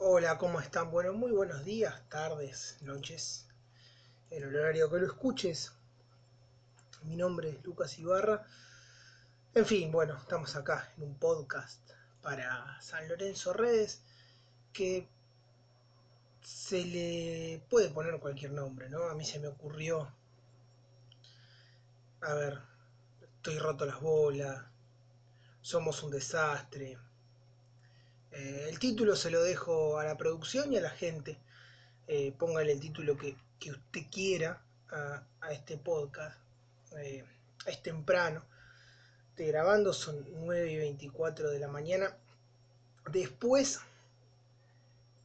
Hola, ¿cómo están? Bueno, muy buenos días, tardes, noches, en el horario que lo escuches. Mi nombre es Lucas Ibarra. En fin, bueno, estamos acá en un podcast para San Lorenzo Redes que se le puede poner cualquier nombre, ¿no? A mí se me ocurrió, a ver, estoy roto las bolas, somos un desastre, eh, el título se lo dejo a la producción y a la gente. Eh, póngale el título que, usted quiera a, este podcast. Eh, es temprano. Estoy grabando, son 9 y 24 de la mañana. Después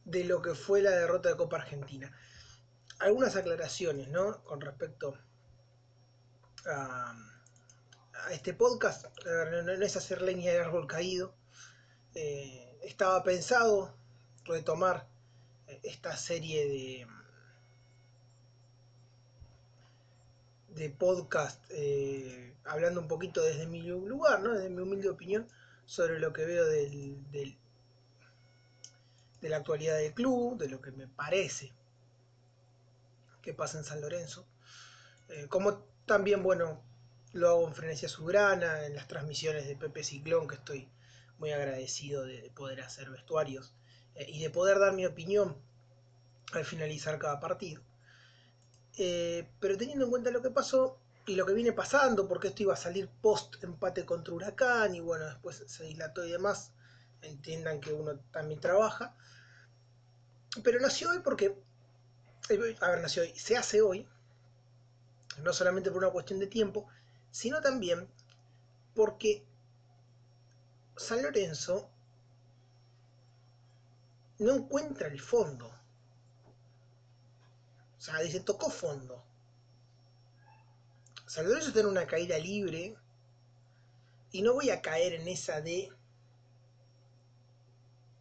de lo que fue la derrota de Copa Argentina. Algunas aclaraciones, ¿no? Con respecto a, este podcast. No, es hacer leña del árbol caído. Eh, estaba pensado retomar eh, esta serie de, de podcast eh, hablando un poquito desde mi lugar, ¿no? desde mi humilde opinión sobre lo que veo del, de la actualidad del club, de lo que me parece que pasa en San Lorenzo. Eh, como también, bueno, lo hago en Frenesia Sugrana, en las transmisiones de Pepe Ciclón, que estoy muy agradecido de poder hacer vestuarios eh, y de poder dar mi opinión al finalizar cada partido. Eh, pero teniendo en cuenta lo que pasó y lo que viene pasando, porque esto iba a salir post empate contra Huracán y bueno, después se dilató y demás, entiendan que uno también trabaja. Pero nació hoy porque, eh, a ver, nació hoy, se hace hoy, no solamente por una cuestión de tiempo, sino también porque San Lorenzo no encuentra el fondo. O sea, dice, tocó fondo. San Lorenzo en una caída libre y no voy a caer en esa de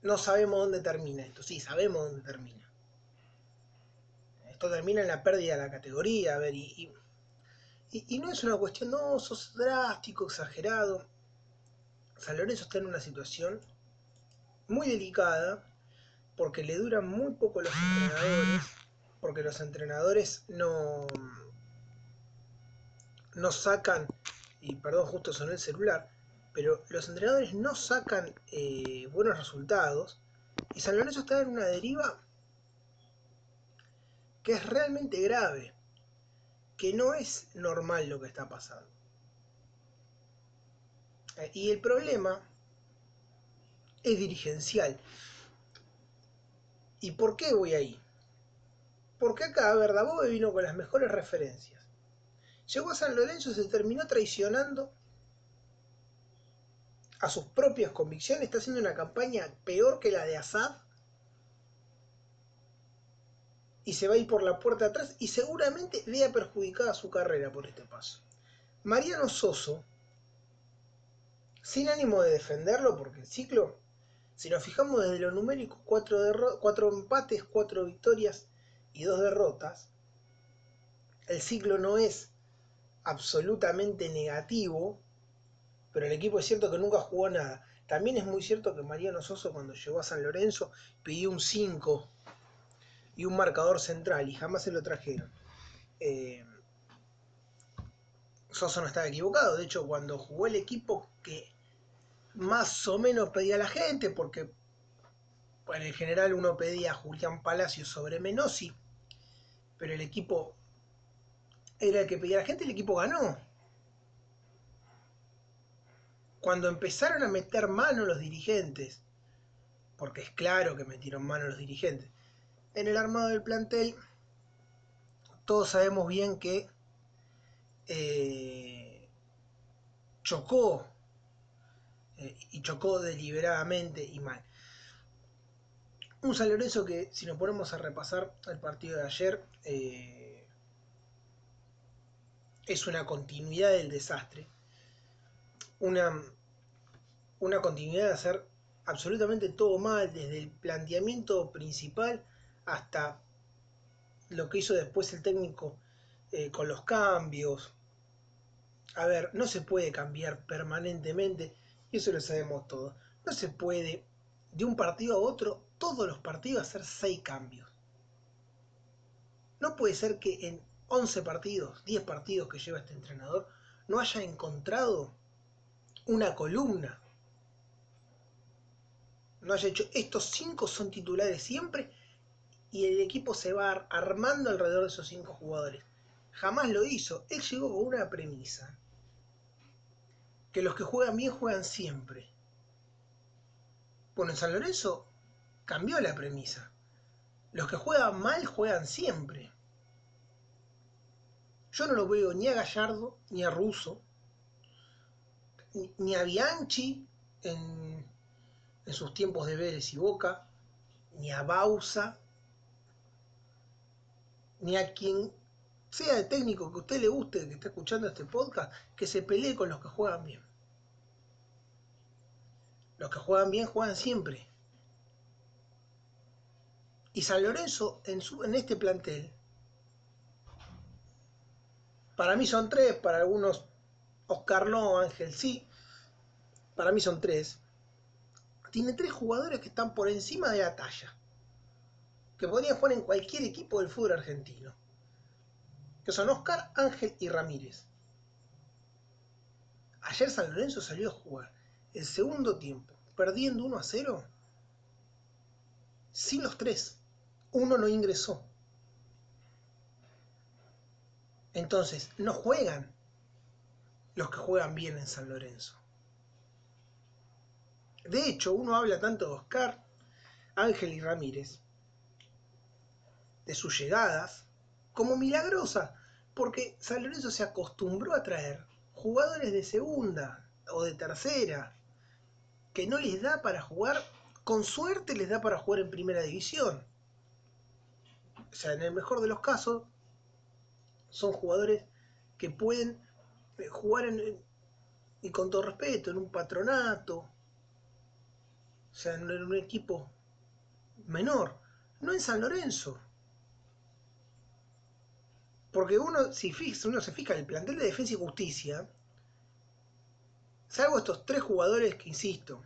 no sabemos dónde termina esto. Sí, sabemos dónde termina. Esto termina en la pérdida de la categoría, a ver, y, y no es una cuestión, no, sos drástico, exagerado. San Lorenzo está en una situación muy delicada porque le duran muy poco los entrenadores, porque los entrenadores no, no sacan, y perdón, justo sonó el celular, pero los entrenadores no sacan eh, buenos resultados y San Lorenzo está en una deriva que es realmente grave, que no es normal lo que está pasando. Y el problema es dirigencial. ¿Y por qué voy ahí? Porque acá Verdabobe vino con las mejores referencias. Llegó a San Lorenzo y se terminó traicionando a sus propias convicciones. Está haciendo una campaña peor que la de Assad. Y se va a ir por la puerta atrás y seguramente vea perjudicada su carrera por este paso. Mariano Soso sin ánimo de defenderlo, porque el ciclo, si nos fijamos desde lo numérico, cuatro, empates, cuatro victorias y dos derrotas, el ciclo no es absolutamente negativo, pero el equipo es cierto que nunca jugó nada. También es muy cierto que Mariano Soso cuando llegó a San Lorenzo pidió un 5 y un marcador central y jamás se lo trajeron. Eh, Soso no estaba equivocado, de hecho cuando jugó el equipo que más o menos pedía la gente, porque en general uno pedía a Julián Palacio sobre Menosi, pero el equipo era el que pedía la gente, el equipo ganó. Cuando empezaron a meter mano los dirigentes, porque es claro que metieron mano los dirigentes, en el armado del plantel, todos sabemos bien que eh, chocó y chocó deliberadamente y mal. Un San Lorenzo que, si nos ponemos a repasar el partido de ayer, eh, es una continuidad del desastre. Una, una continuidad de hacer absolutamente todo mal, desde el planteamiento principal hasta lo que hizo después el técnico eh, con los cambios. A ver, no se puede cambiar permanentemente y eso lo sabemos todos. No se puede de un partido a otro, todos los partidos, hacer seis cambios. No puede ser que en 11 partidos, 10 partidos que lleva este entrenador, no haya encontrado una columna. No haya hecho, estos cinco son titulares siempre y el equipo se va armando alrededor de esos cinco jugadores. Jamás lo hizo. Él llegó con una premisa. Que los que juegan bien juegan siempre. Bueno, en San Lorenzo cambió la premisa. Los que juegan mal juegan siempre. Yo no lo veo ni a Gallardo, ni a Russo, ni a Bianchi en, sus tiempos de Vélez y Boca, ni a Bausa, ni a quien sea el técnico que a usted le guste, que esté escuchando este podcast, que se pelee con los que juegan bien. Los que juegan bien juegan siempre. Y San Lorenzo en, su, en este plantel para mí son tres, para algunos Oscar no, Ángel sí. Para mí son tres. Tiene tres jugadores que están por encima de la talla. Que podrían jugar en cualquier equipo del fútbol argentino. Que son Oscar, Ángel y Ramírez. Ayer San Lorenzo salió a jugar el segundo tiempo, perdiendo 1 a 0. Sin los tres. Uno no ingresó. Entonces, no juegan los que juegan bien en San Lorenzo. De hecho, uno habla tanto de Oscar, Ángel y Ramírez, de sus llegadas, como milagrosa, porque San Lorenzo se acostumbró a traer jugadores de segunda o de tercera, que no les da para jugar, con suerte les da para jugar en primera división. O sea, en el mejor de los casos, son jugadores que pueden eh, jugar y con todo respeto, en un patronato, o sea, en un equipo menor, no en San Lorenzo. Porque uno, si uno se fija en el plantel de defensa y justicia, salvo estos tres jugadores que, insisto,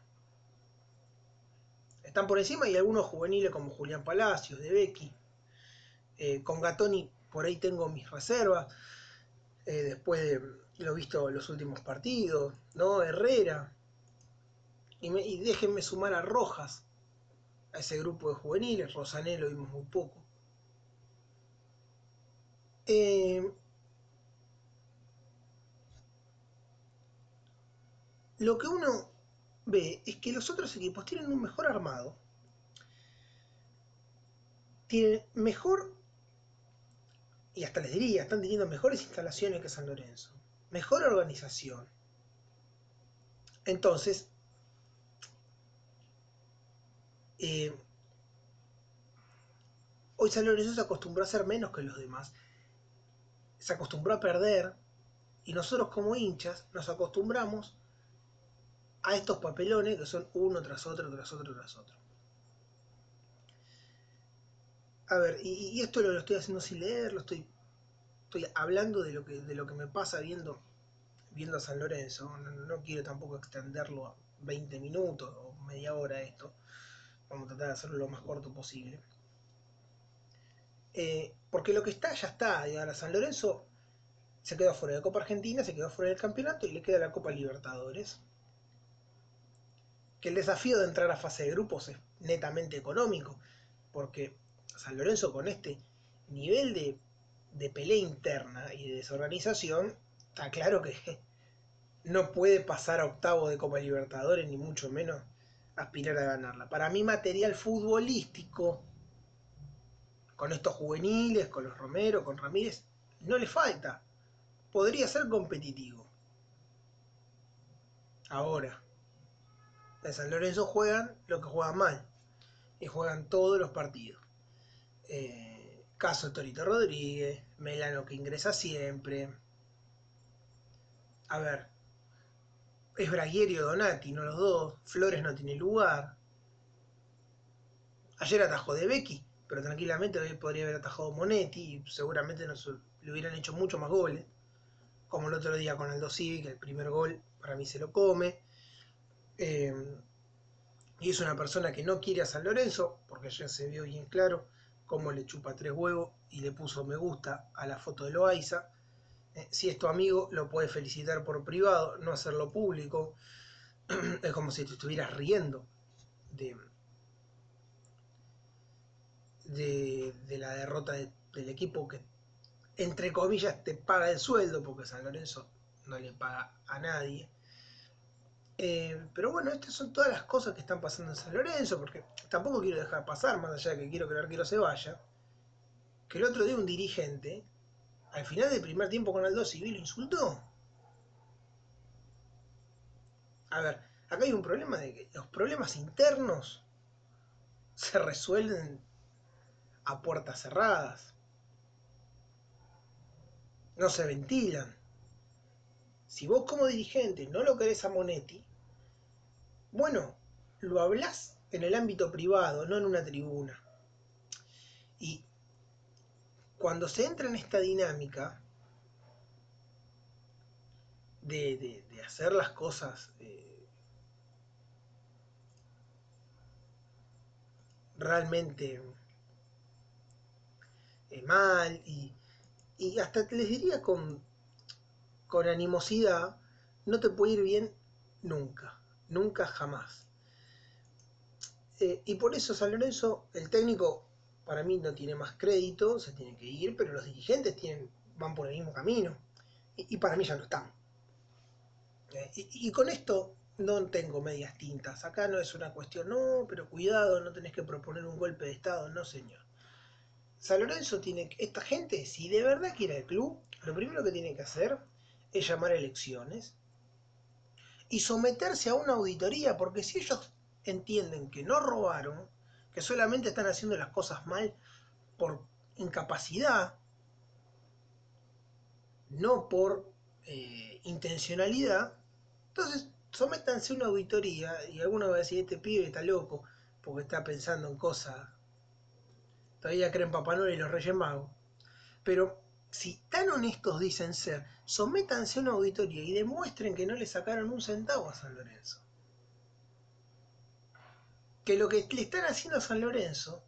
están por encima y algunos juveniles como Julián Palacios, de Becky, eh, con Gatoni por ahí tengo mis reservas, eh, después de lo visto en los últimos partidos, ¿no? Herrera, y, déjenme sumar a Rojas, a ese grupo de juveniles, Rosané lo vimos muy poco. Eh, lo que uno ve es que los otros equipos tienen un mejor armado, tienen mejor y hasta les diría, están teniendo mejores instalaciones que San Lorenzo, mejor organización. Entonces, eh, hoy San Lorenzo se acostumbró a ser menos que los demás, se acostumbró a perder, y nosotros como hinchas nos acostumbramos a estos papelones que son uno tras otro, tras otro, tras otro. A ver, y, esto lo, estoy haciendo sin leer, lo estoy, estoy hablando de lo que, de lo que me pasa viendo, viendo a San Lorenzo. No, quiero tampoco extenderlo a 20 minutos o media hora esto. Vamos a tratar de hacerlo lo más corto posible. Eh, porque lo que está, ya está. Ahora San Lorenzo se quedó fuera de Copa Argentina, se quedó fuera del campeonato y le queda la Copa Libertadores. Que el desafío de entrar a fase de grupos es netamente económico. Porque San Lorenzo con este nivel de, de pelea interna y de desorganización, está claro que no puede pasar a octavo de Copa Libertadores, ni mucho menos aspirar a ganarla. Para mí, material futbolístico, con estos juveniles, con los Romero, con Ramírez, no le falta. Podría ser competitivo. Ahora, en San Lorenzo juegan lo que juegan mal. Y juegan todos los partidos. Eh, caso Torito Rodríguez, Melano que ingresa siempre. A ver, es Braguerio Donati, no los dos. Flores no tiene lugar. Ayer atajó de Becky, pero tranquilamente hoy podría haber atajado Monetti y seguramente le hubieran hecho mucho más goles. Como el otro día con Aldo Civi, que el primer gol para mí se lo come. Eh, Y es una persona que no quiere a San Lorenzo, porque ya se vio bien claro cómo le chupa tres huevos y le puso me gusta a la foto de Loaiza. Eh, si es tu amigo, lo puedes felicitar por privado, no hacerlo público. es como si te estuvieras riendo de, de, la derrota del equipo que, entre comillas, te paga el sueldo, porque San Lorenzo no le paga a nadie. Eh, pero bueno, estas son todas las cosas que están pasando en San Lorenzo, porque tampoco quiero dejar pasar, más allá de que quiero que el se vaya, que el otro día un dirigente, al final del primer tiempo con Aldo Civil, lo insultó. A ver, acá hay un problema de que los problemas internos se resuelven a puertas cerradas. No se ventilan. Si vos como dirigente no lo querés a Monetti, bueno, lo hablas en el ámbito privado, no en una tribuna. Y cuando se entra en esta dinámica de, hacer las cosas eh, realmente eh, mal y, y hasta les diría con, con animosidad, no te puede ir bien nunca, nunca jamás. Eh, y por eso San Lorenzo, el técnico, para mí no tiene más crédito, se tiene que ir, pero los dirigentes tienen, van por el mismo camino. Y, para mí ya no están. Eh, y, y, con esto no tengo medias tintas. Acá no es una cuestión, no, pero cuidado, no tenés que proponer un golpe de Estado, no señor. San Lorenzo tiene, esta gente, si de verdad quiere el club, lo primero que tiene que hacer es llamar elecciones y someterse a una auditoría, porque si ellos entienden que no robaron, que solamente están haciendo las cosas mal por incapacidad, no por eh, intencionalidad, entonces sométanse a una auditoría y alguno va a decir, este pibe está loco porque está pensando en cosas, todavía creen Papá Noel y los Reyes Magos, pero si tan honestos dicen ser, sométanse a una auditoría y demuestren que no le sacaron un centavo a San Lorenzo. Que lo que le están haciendo a San Lorenzo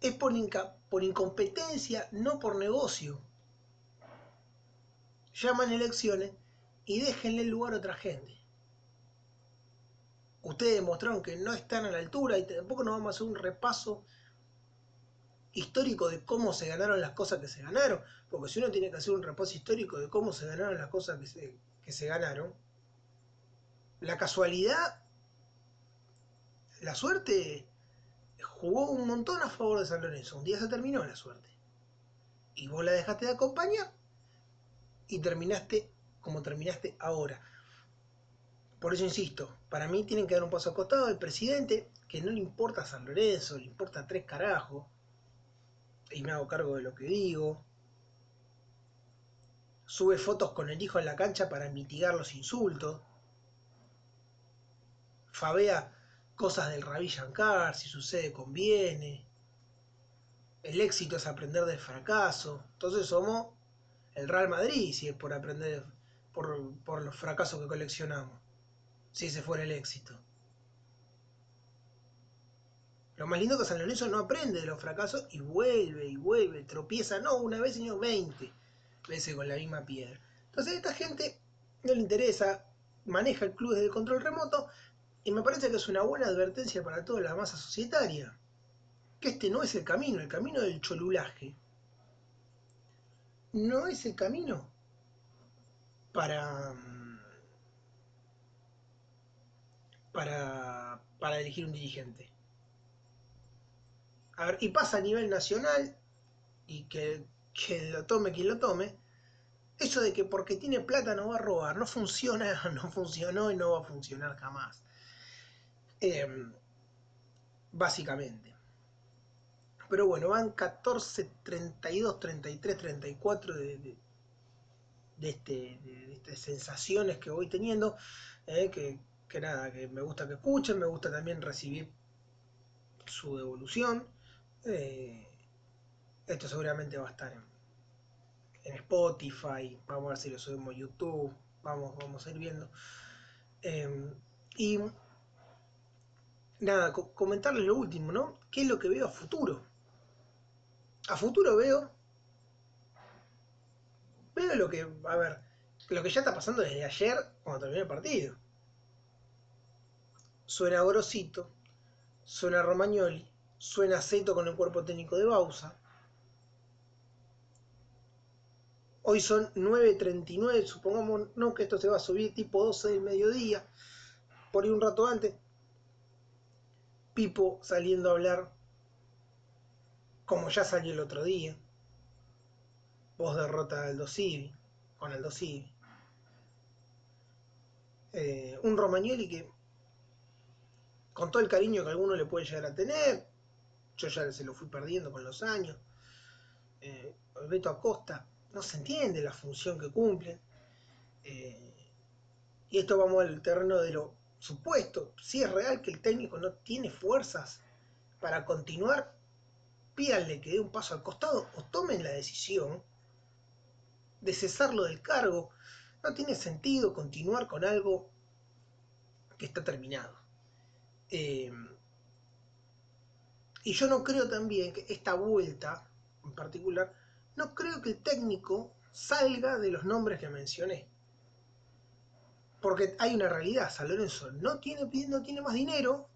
es por, por incompetencia, no por negocio. Llaman elecciones y déjenle el lugar a otra gente. Ustedes demostraron que no están a la altura y tampoco nos vamos a hacer un repaso histórico de cómo se ganaron las cosas que se ganaron, porque si uno tiene que hacer un repaso histórico de cómo se ganaron las cosas que se, que se ganaron, la casualidad, la suerte jugó un montón a favor de San Lorenzo. Un día se terminó la suerte. Y vos la dejaste de acompañar y terminaste como terminaste ahora. Por eso insisto, para mí tienen que dar un paso acostado el presidente, que no le importa a San Lorenzo, le importa tres carajos y me hago cargo de lo que digo. Sube fotos con el hijo en la cancha para mitigar los insultos. Fabea cosas del Rabí Shankar, si sucede conviene. El éxito es aprender del fracaso. Entonces somos el Real Madrid si es por aprender por, por los fracasos que coleccionamos. Si ese fuera el éxito. Lo más lindo que San Lorenzo no aprende de los fracasos y vuelve y vuelve, tropieza, no una vez, sino 20 veces con la misma piedra. Entonces a esta gente no le interesa, maneja el club desde el control remoto y me parece que es una buena advertencia para toda la masa societaria. Que este no es el camino, el camino del cholulaje. No es el camino para, para, para elegir un dirigente y pasa a nivel nacional, y que, lo tome quien lo tome, eso de que porque tiene plata no va a robar, no funciona, no funcionó y no va a funcionar jamás. Em, básicamente. Pero bueno, van 14, 32, 33, 34 de, de, de, este, de estas sensaciones que voy teniendo. Eh, que, que nada, que me gusta que escuchen, me gusta también recibir su devolución. Eh, esto seguramente va a estar en, Spotify, vamos a ver si lo subimos a YouTube, vamos, vamos a ir viendo. Em, y nada, comentarles lo último, ¿no? ¿Qué es lo que veo a futuro? A futuro veo. Veo lo que. A ver, lo que ya está pasando desde ayer cuando terminó el partido. Suena Gorosito, suena Romagnoli, suena Zeto con el cuerpo técnico de Bausa. Hoy son 9.39, supongamos no que esto se va a subir tipo 12 del mediodía, por ahí un rato antes. Pipo saliendo a hablar como ya salió el otro día. Vos derrota a Aldo Civi, con Aldo Civi. Eh, un Romagnoli que, con todo el cariño que alguno le puede llegar a tener, yo ya se lo fui perdiendo con los años. Eh, Beto Acosta, no se entiende la función que cumple. Eh, y esto vamos al terreno de lo supuesto. Si es real que el técnico no tiene fuerzas para continuar, pídanle que dé un paso al costado o tomen la decisión de cesarlo del cargo. No tiene sentido continuar con algo que está terminado. Eh, y yo no creo también que esta vuelta en particular no creo que el técnico salga de los nombres que mencioné. Porque hay una realidad, San Lorenzo no tiene, no tiene más dinero,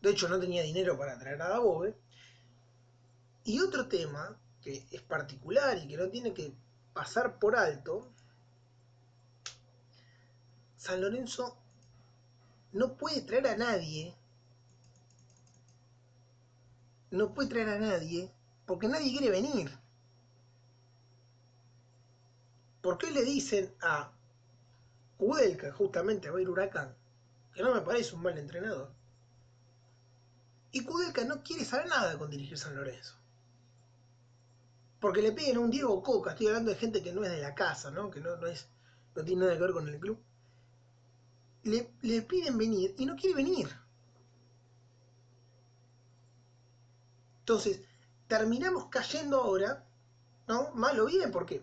de hecho no tenía dinero para traer a Dabove, y otro tema que es particular y que no tiene que pasar por alto, San Lorenzo no puede traer a nadie, no puede traer a nadie porque nadie quiere venir. ¿Por qué le dicen a Kudelka, justamente, a ir Huracán? Que no me parece un mal entrenador. Y Kudelka no quiere saber nada con dirigir San Lorenzo. Porque le piden un Diego Coca, estoy hablando de gente que no es de la casa, ¿no? que no, no, es, no tiene nada que ver con el club. Le, le piden venir y no quiere venir. Entonces, terminamos cayendo ahora, ¿no? Mal o bien, porque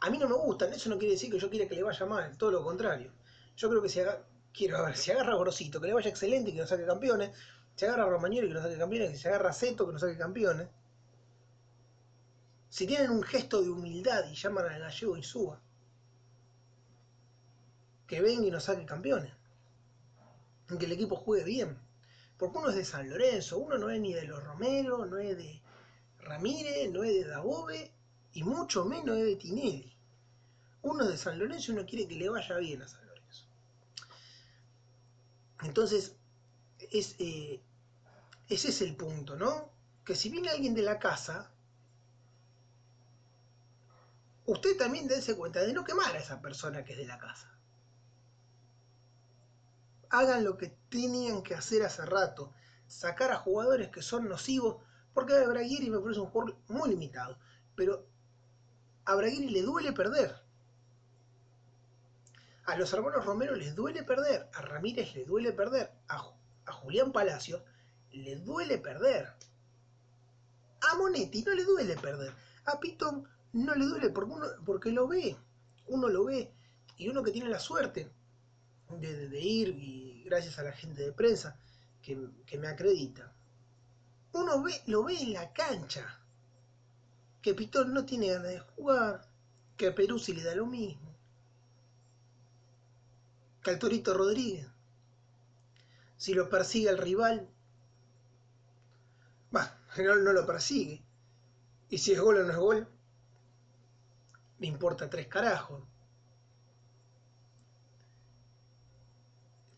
a mí no me gustan, eso no quiere decir que yo quiera que le vaya mal, todo lo contrario. Yo creo que si agarra, quiero ver, si agarra Gorosito, que le vaya excelente y que nos saque campeones, si agarra Romagnoli que nos saque campeones, si agarra a Zeto que nos saque campeones. Si tienen un gesto de humildad y llaman al gallego y suba, que venga y nos saque campeones. Que el equipo juegue bien. Porque uno es de San Lorenzo, uno no es ni de los Romero, no es de Ramírez, no es de Dabove y mucho menos es de Tinelli uno de San Lorenzo uno quiere que le vaya bien a San Lorenzo. Entonces, es, eh, ese es el punto, ¿no? Que si viene alguien de la casa, usted también dése cuenta de no quemar a esa persona que es de la casa. Hagan lo que tenían que hacer hace rato, sacar a jugadores que son nocivos, porque a Braguiri me parece un jugador muy limitado, pero a Braguiri le duele perder. A los hermanos Romero les duele perder, a Ramírez le duele perder, a, Julián Palacios le duele perder. A Monetti no le duele perder, a Pitón no le duele porque, porque lo ve, uno lo ve, y uno que tiene la suerte de, ir, y gracias a la gente de prensa que, me acredita, uno ve, lo ve en la cancha, que Pitón no tiene ganas de jugar, que a Perú se le da lo mismo Caltorito Rodríguez. Si lo persigue el rival, va, no, no lo persigue. Y si es gol o no es gol, le importa tres carajos.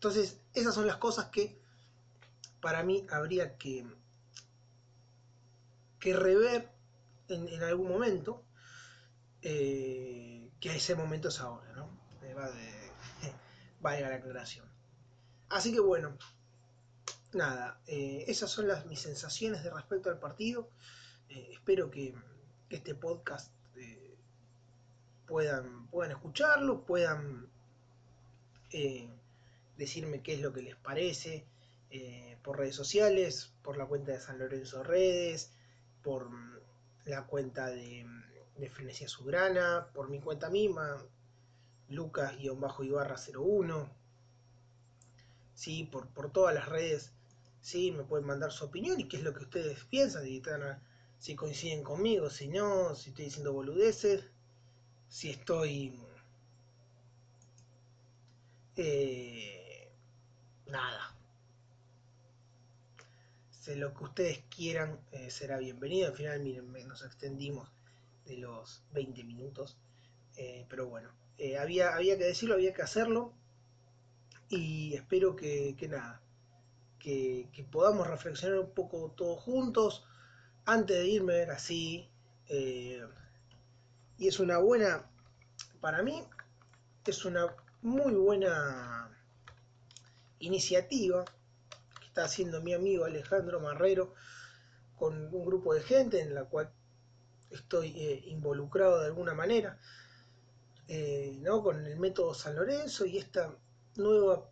Entonces, esas son las cosas que para mí habría que, que rever en, algún momento, eh, que ese momento es ahora, ¿no? valga la aclaración. Así que bueno, nada, eh, esas son las, mis sensaciones de respecto al partido. Eh, espero que, este podcast eh, puedan, puedan escucharlo, puedan decirme qué es lo que les parece por redes sociales, por la cuenta de San Lorenzo Redes, por la cuenta de, de Frenesia Sugrana, por mi cuenta misma, Lucas-Ibarra01. ¿sí? por, por todas las redes, ¿sí? me pueden mandar su opinión y qué es lo que ustedes piensan, si, si coinciden conmigo, si no, si estoy diciendo boludeces, si estoy... Eh, nada. sé lo que ustedes quieran eh, será bienvenido. Al final, miren, nos extendimos de los 20 minutos. Eh, pero bueno, había, había que decirlo, había que hacerlo. Y espero que, nada, que, podamos reflexionar un poco todos juntos. Antes de irme, ver así. y es una buena, para mí, es una muy buena iniciativa que está haciendo mi amigo Alejandro Marrero con un grupo de gente en la cual estoy eh, involucrado de alguna manera, eh, ¿no? con el método San Lorenzo y esta nueva,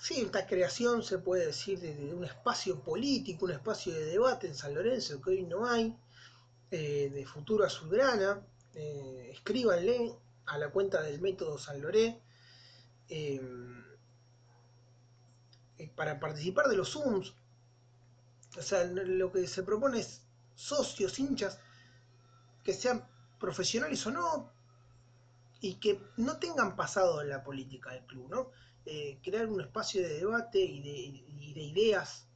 sí, esta creación se puede decir de, un espacio político, un espacio de debate en San Lorenzo que hoy no hay, eh, de futuro azulgrana, escríbanle a la cuenta del método San Lorenzo para participar de los Zooms. O sea, lo que se propone es socios, hinchas, que sean profesionales o no, y que no tengan pasado en la política del club, ¿no? Eh, crear un espacio de debate y de, ideas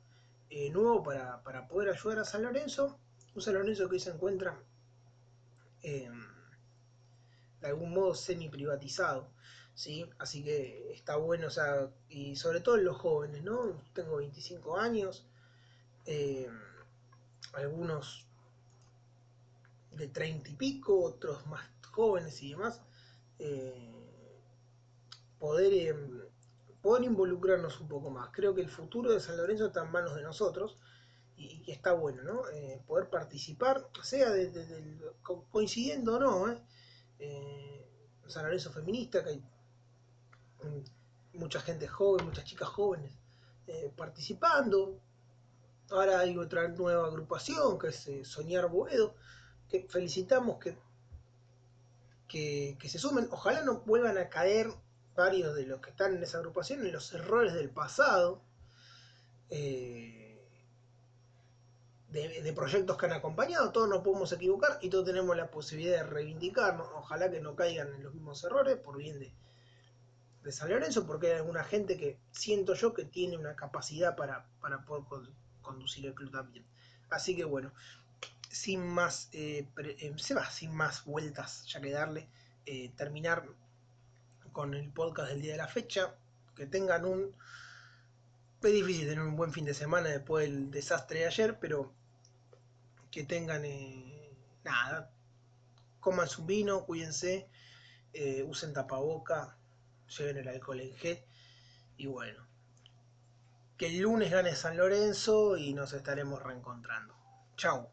eh, nuevo para, poder ayudar a San Lorenzo. Un San Lorenzo que hoy se encuentra em, de algún modo semi privatizado. ¿Sí? Así que está bueno, o sea, y sobre todo en los jóvenes, ¿no? Tengo 25 años, eh, algunos de 30 y pico, otros más jóvenes y demás, eh, poder, eh, poder involucrarnos un poco más. Creo que el futuro de San Lorenzo está en manos de nosotros y, que está bueno, ¿no? poder participar, sea de, coincidiendo o no, San Lorenzo feminista, que hay mucha gente joven, muchas chicas jóvenes eh, participando. Ahora hay otra nueva agrupación que es eh, Soñar Boedo, que felicitamos que, que, se sumen. Ojalá no vuelvan a caer varios de los que están en esa agrupación en los errores del pasado. Eh, de, de, proyectos que han acompañado, todos nos podemos equivocar y todos tenemos la posibilidad de reivindicarnos. Ojalá que no caigan en los mismos errores por bien de, de San Lorenzo porque hay alguna gente que siento yo que tiene una capacidad para, poder conducir el club también. Así que bueno, sin más, eh, eh, se va, sin más vueltas ya que darle, eh, terminar con el podcast del día de la fecha, que tengan un... Es difícil tener un buen fin de semana después del desastre de ayer, pero que tengan nada, coman su vino, cuídense, usen tapaboca, lleven el alcohol en G. Y bueno, que el lunes gane San Lorenzo y nos estaremos reencontrando. Chau.